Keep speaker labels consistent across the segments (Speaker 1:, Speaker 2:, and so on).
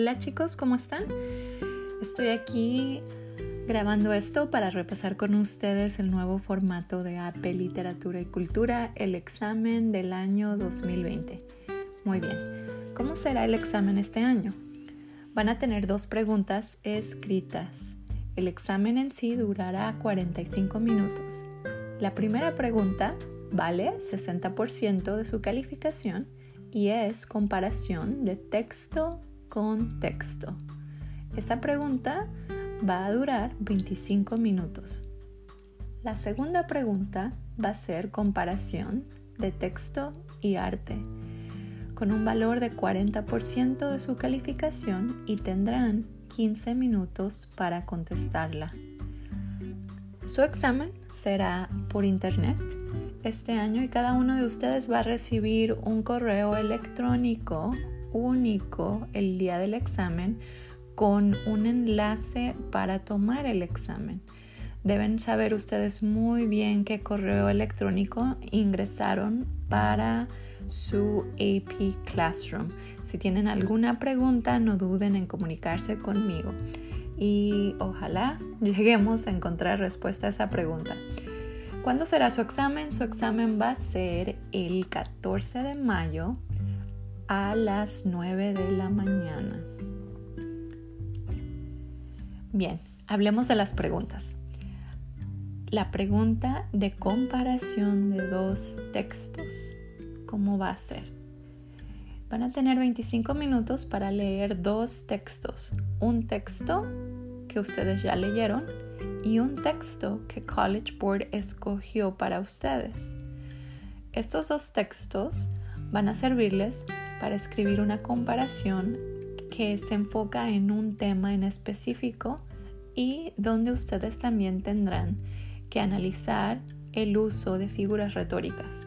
Speaker 1: Hola chicos, ¿cómo están? Estoy aquí grabando esto para repasar con ustedes el nuevo formato de AP Literatura y Cultura, el examen del año 2020. Muy bien, ¿cómo será el examen este año? Van a tener dos preguntas escritas. El examen en sí durará 45 minutos. La primera pregunta vale 60% de su calificación y es comparación de texto con texto. Esta pregunta va a durar 25 minutos. La segunda pregunta va a ser comparación de texto y arte, con un valor de 40% de su calificación y tendrán 15 minutos para contestarla. Su examen será por internet este año y cada uno de ustedes va a recibir un correo electrónico único el día del examen con un enlace para tomar el examen. Deben saber ustedes muy bien qué correo electrónico ingresaron para su AP Classroom. Si tienen alguna pregunta, no duden en comunicarse conmigo y ojalá lleguemos a encontrar respuesta a esa pregunta. ¿Cuándo será su examen? Su examen va a ser el 14 de mayo a las 9 de la mañana. Bien, hablemos de las preguntas. La pregunta de comparación de dos textos. ¿Cómo va a ser? Van a tener 25 minutos para leer dos textos. Un texto que ustedes ya leyeron y un texto que College Board escogió para ustedes. Estos dos textos van a servirles para escribir una comparación que se enfoca en un tema en específico y donde ustedes también tendrán que analizar el uso de figuras retóricas.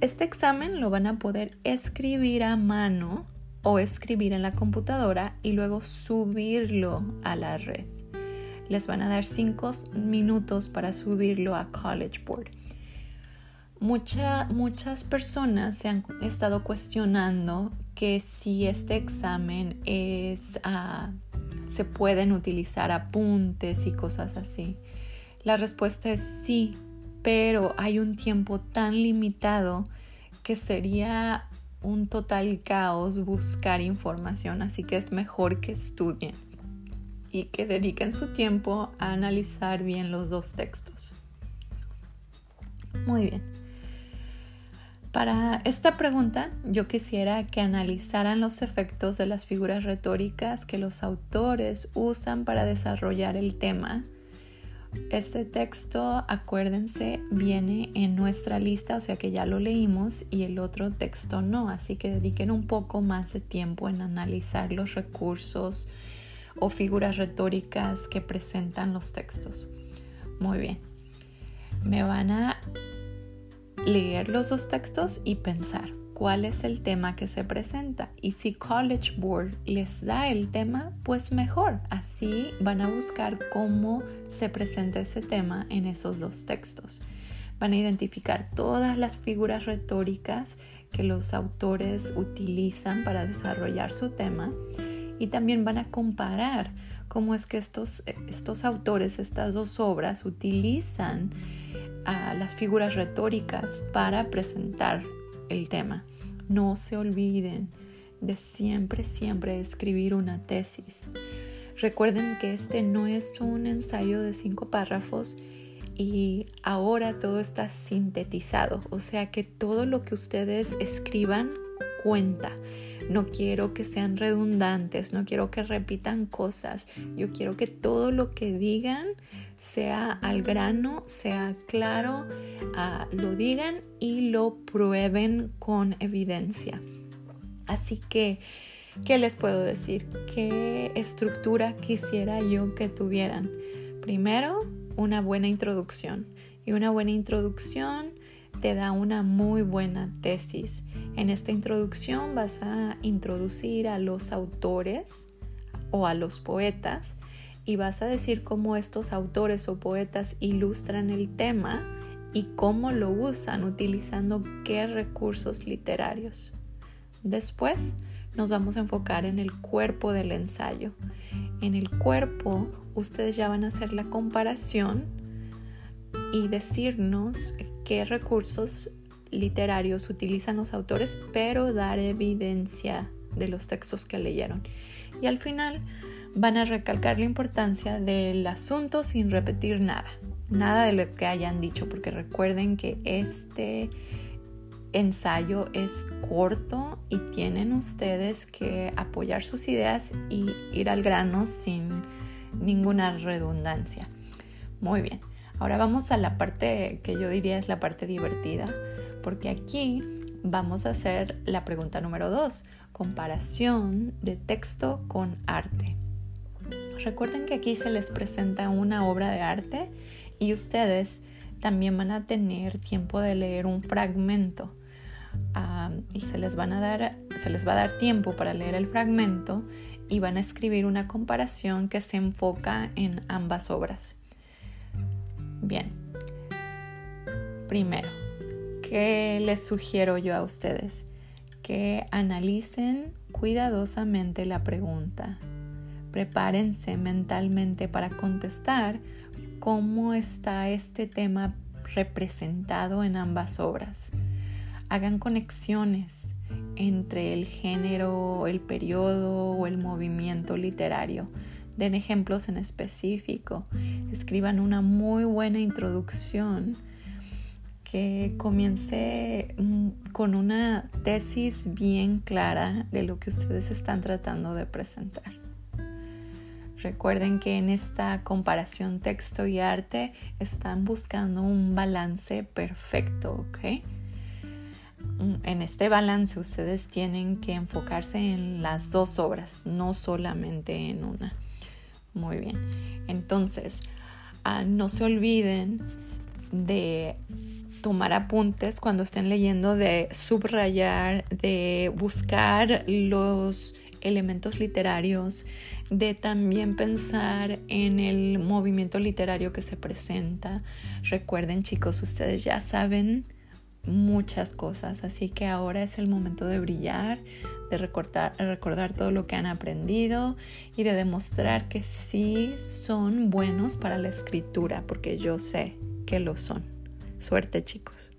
Speaker 1: Este examen lo van a poder escribir a mano o escribir en la computadora y luego subirlo a la red. Les van a dar 5 minutos para subirlo a College Board. Muchas personas se han estado cuestionando que si este examen es, ah, se pueden utilizar apuntes y cosas así. La respuesta es sí, pero hay un tiempo tan limitado que sería un total caos buscar información, así que es mejor que estudien y que dediquen su tiempo a analizar bien los dos textos. Muy bien. Para esta pregunta yo quisiera que analizaran los efectos de las figuras retóricas que los autores usan para desarrollar el tema. Este texto, acuérdense, viene en nuestra lista, o sea que ya lo leímos y el otro texto no, así que dediquen un poco más de tiempo en analizar los recursos o figuras retóricas que presentan los textos. Muy bien, me van a leer los dos textos y pensar cuál es el tema que se presenta. Y si College Board les da el tema, pues mejor. Así van a buscar cómo se presenta ese tema en esos dos textos. Van a identificar todas las figuras retóricas que los autores utilizan para desarrollar su tema y también van a comparar cómo es que estos, estos autores, estas dos obras utilizan a las figuras retóricas para presentar el tema. No se olviden de siempre, siempre escribir una tesis. Recuerden que este no es un ensayo de cinco párrafos y ahora todo está sintetizado, o sea que todo lo que ustedes escriban cuenta. No quiero que sean redundantes, no quiero que repitan cosas. Yo quiero que todo lo que digan sea al grano, sea claro, ah, lo digan y lo prueben con evidencia. Así que, ¿qué les puedo decir? ¿Qué estructura quisiera yo que tuvieran? Primero, una buena introducción. Y una buena introducción te da una muy buena tesis. En esta introducción vas a introducir a los autores o a los poetas y vas a decir cómo estos autores o poetas ilustran el tema y cómo lo usan utilizando qué recursos literarios. Después, nos vamos a enfocar en el cuerpo del ensayo. En el cuerpo, ustedes ya van a hacer la comparación y decirnos qué recursos literarios utilizan los autores, pero dar evidencia de los textos que leyeron. Y al final van a recalcar la importancia del asunto sin repetir nada, nada de lo que hayan dicho, porque recuerden que este ensayo es corto y tienen ustedes que apoyar sus ideas y ir al grano sin ninguna redundancia. Muy bien, ahora vamos a la parte que yo diría es la parte divertida, porque aquí vamos a hacer la pregunta número 2, comparación de texto con arte. Recuerden que aquí se les presenta una obra de arte y ustedes también van a tener tiempo de leer un fragmento y se les, van a dar, se les va a dar tiempo para leer el fragmento y van a escribir una comparación que se enfoca en ambas obras. Bien, primero, ¿qué les sugiero yo a ustedes? Que analicen cuidadosamente la pregunta. Prepárense mentalmente para contestar cómo está este tema representado en ambas obras hagan conexiones entre el género, el periodo o el movimiento literario. Den ejemplos en específico. Escriban una muy buena introducción que comience mm, con una tesis bien clara de lo que ustedes están tratando de presentar. Recuerden que en esta comparación texto y arte están buscando un balance perfecto, ¿ok? en este balance ustedes tienen que enfocarse en las dos obras, no solamente en una. Muy bien. Entonces, ah, no se olviden de tomar apuntes cuando estén leyendo, de subrayar, de buscar los elementos literarios, de también pensar en el movimiento literario que se presenta. Recuerden chicos, ustedes ya saben muchas cosas, así que ahora es el momento de brillar, de recordar, recordar todo lo que han aprendido y de demostrar que sí son buenos para la escritura, porque yo sé que lo son. Suerte chicos.